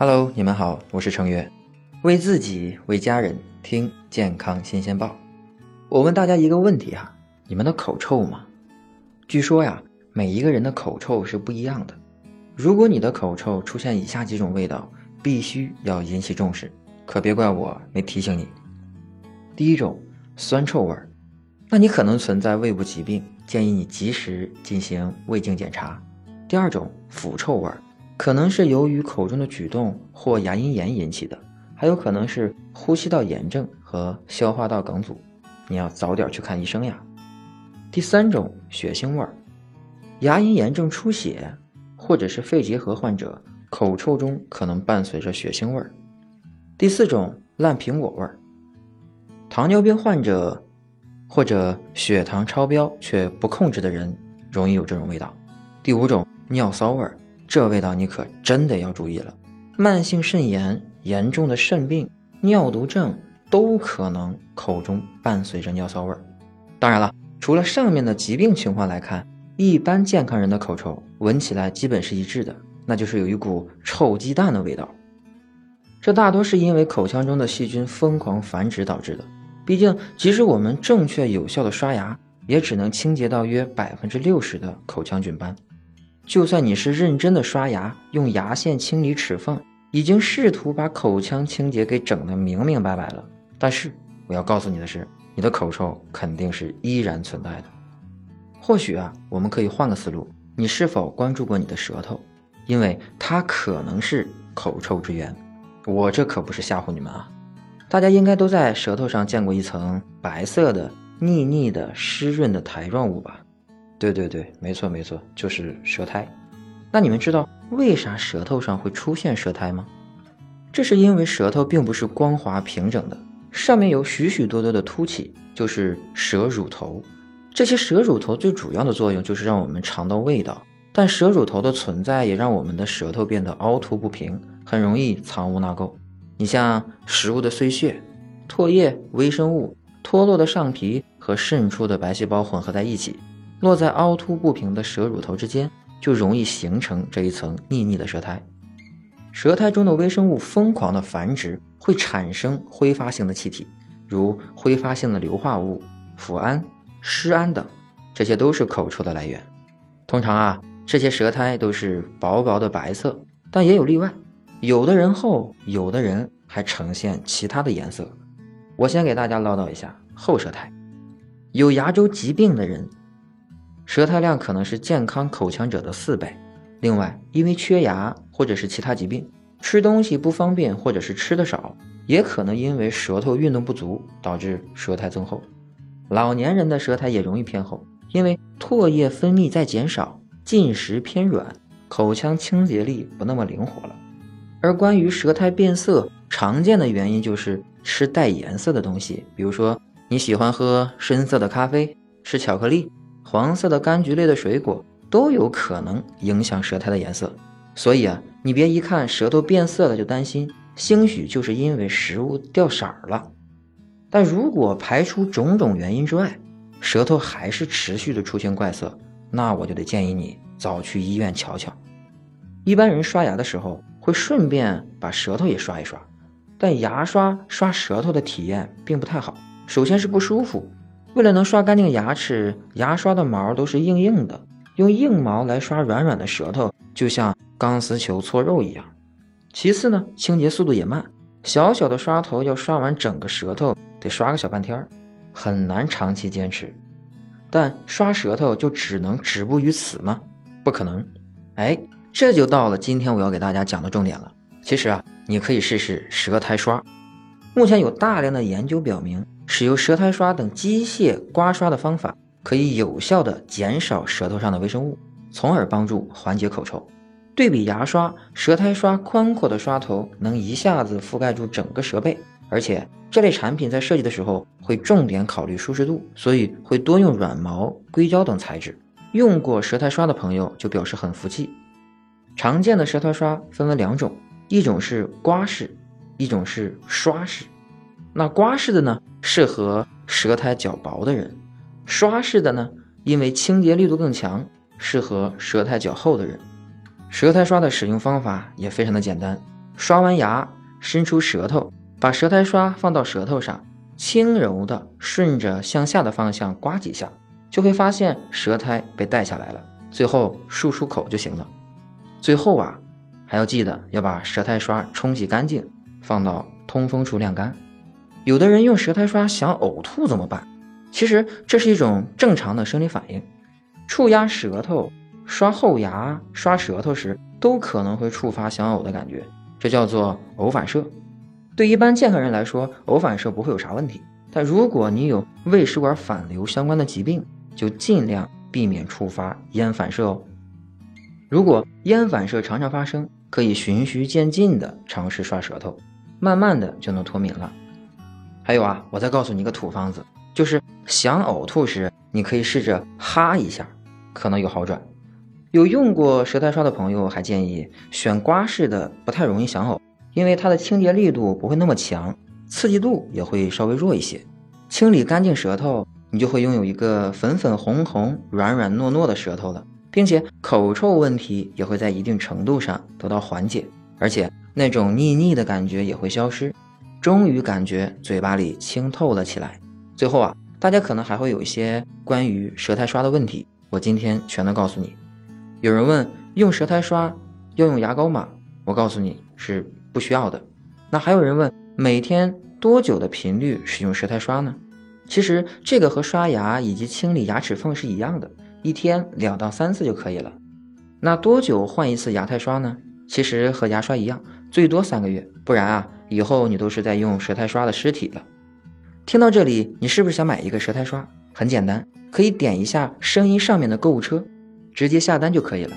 Hello，你们好，我是程月，为自己为家人听健康新鲜报。我问大家一个问题啊，你们的口臭吗？据说呀，每一个人的口臭是不一样的。如果你的口臭出现以下几种味道，必须要引起重视，可别怪我没提醒你。第一种，酸臭味儿，那你可能存在胃部疾病，建议你及时进行胃镜检查。第二种，腐臭味儿。可能是由于口中的举动或牙龈炎引起的，还有可能是呼吸道炎症和消化道梗阻，你要早点去看医生呀。第三种血腥味儿，牙龈炎症出血或者是肺结核患者口臭中可能伴随着血腥味儿。第四种烂苹果味儿，糖尿病患者或者血糖超标却不控制的人容易有这种味道。第五种尿骚味儿。这味道你可真的要注意了，慢性肾炎、严重的肾病、尿毒症都可能口中伴随着尿骚味儿。当然了，除了上面的疾病情况来看，一般健康人的口臭闻起来基本是一致的，那就是有一股臭鸡蛋的味道。这大多是因为口腔中的细菌疯狂繁殖导致的。毕竟，即使我们正确有效的刷牙，也只能清洁到约百分之六十的口腔菌斑。就算你是认真的刷牙，用牙线清理齿缝，已经试图把口腔清洁给整得明明白白了，但是我要告诉你的是，你的口臭肯定是依然存在的。或许啊，我们可以换个思路，你是否关注过你的舌头？因为它可能是口臭之源。我这可不是吓唬你们啊，大家应该都在舌头上见过一层白色的、腻腻的、湿润的苔状物吧？对对对，没错没错，就是舌苔。那你们知道为啥舌头上会出现舌苔吗？这是因为舌头并不是光滑平整的，上面有许许多多的凸起，就是舌乳头。这些舌乳头最主要的作用就是让我们尝到味道，但舌乳头的存在也让我们的舌头变得凹凸不平，很容易藏污纳垢。你像食物的碎屑、唾液、微生物、脱落的上皮和渗出的白细胞混合在一起。落在凹凸不平的舌乳头之间，就容易形成这一层腻腻的舌苔。舌苔中的微生物疯狂的繁殖，会产生挥发性的气体，如挥发性的硫化物、腐胺、湿胺等，这些都是口臭的来源。通常啊，这些舌苔都是薄薄的白色，但也有例外，有的人厚，有的人还呈现其他的颜色。我先给大家唠叨一下厚舌苔，有牙周疾病的人。舌苔量可能是健康口腔者的四倍。另外，因为缺牙或者是其他疾病，吃东西不方便或者是吃的少，也可能因为舌头运动不足导致舌苔增厚。老年人的舌苔也容易偏厚，因为唾液分泌在减少，进食偏软，口腔清洁力不那么灵活了。而关于舌苔变色，常见的原因就是吃带颜色的东西，比如说你喜欢喝深色的咖啡，吃巧克力。黄色的柑橘类的水果都有可能影响舌苔的颜色，所以啊，你别一看舌头变色了就担心，兴许就是因为食物掉色儿了。但如果排除种种原因之外，舌头还是持续的出现怪色，那我就得建议你早去医院瞧瞧。一般人刷牙的时候会顺便把舌头也刷一刷，但牙刷刷舌头的体验并不太好，首先是不舒服。为了能刷干净牙齿，牙刷的毛都是硬硬的，用硬毛来刷软软的舌头，就像钢丝球搓肉一样。其次呢，清洁速度也慢，小小的刷头要刷完整个舌头，得刷个小半天儿，很难长期坚持。但刷舌头就只能止步于此吗？不可能。哎，这就到了今天我要给大家讲的重点了。其实啊，你可以试试舌苔刷。目前有大量的研究表明。使用舌苔刷等机械刮刷的方法，可以有效的减少舌头上的微生物，从而帮助缓解口臭。对比牙刷，舌苔刷宽阔的刷头能一下子覆盖住整个舌背，而且这类产品在设计的时候会重点考虑舒适度，所以会多用软毛、硅胶等材质。用过舌苔刷的朋友就表示很服气。常见的舌苔刷分为两种，一种是刮式，一种是刷式。那刮式的呢？适合舌苔较薄的人，刷式的呢，因为清洁力度更强，适合舌苔较厚的人。舌苔刷的使用方法也非常的简单，刷完牙，伸出舌头，把舌苔刷放到舌头上，轻柔的顺着向下的方向刮几下，就会发现舌苔被带下来了。最后漱漱口就行了。最后啊，还要记得要把舌苔刷冲洗干净，放到通风处晾干。有的人用舌苔刷想呕吐怎么办？其实这是一种正常的生理反应。触压舌头、刷后牙、刷舌头时，都可能会触发想呕的感觉，这叫做呕反射。对一般健康人来说，呕反射不会有啥问题。但如果你有胃食管反流相关的疾病，就尽量避免触发咽反射哦。如果咽反射常常发生，可以循序渐进的尝试刷舌头，慢慢的就能脱敏了。还有啊，我再告诉你一个土方子，就是想呕吐时，你可以试着哈一下。可能有好转。有用过舌苔刷的朋友还建议选刮式的，不太容易想呕，因为它的清洁力度不会那么强，刺激度也会稍微弱一些。清理干净舌头，你就会拥有一个粉粉红红、软软糯糯的舌头了，并且口臭问题也会在一定程度上得到缓解，而且那种腻腻的感觉也会消失，终于感觉嘴巴里清透了起来。最后啊，大家可能还会有一些关于舌苔刷的问题。我今天全都告诉你。有人问用舌苔刷要用牙膏吗？我告诉你是不需要的。那还有人问每天多久的频率使用舌苔刷呢？其实这个和刷牙以及清理牙齿缝是一样的，一天两到三次就可以了。那多久换一次牙苔刷呢？其实和牙刷一样，最多三个月，不然啊，以后你都是在用舌苔刷的尸体了。听到这里，你是不是想买一个舌苔刷？很简单。可以点一下声音上面的购物车，直接下单就可以了。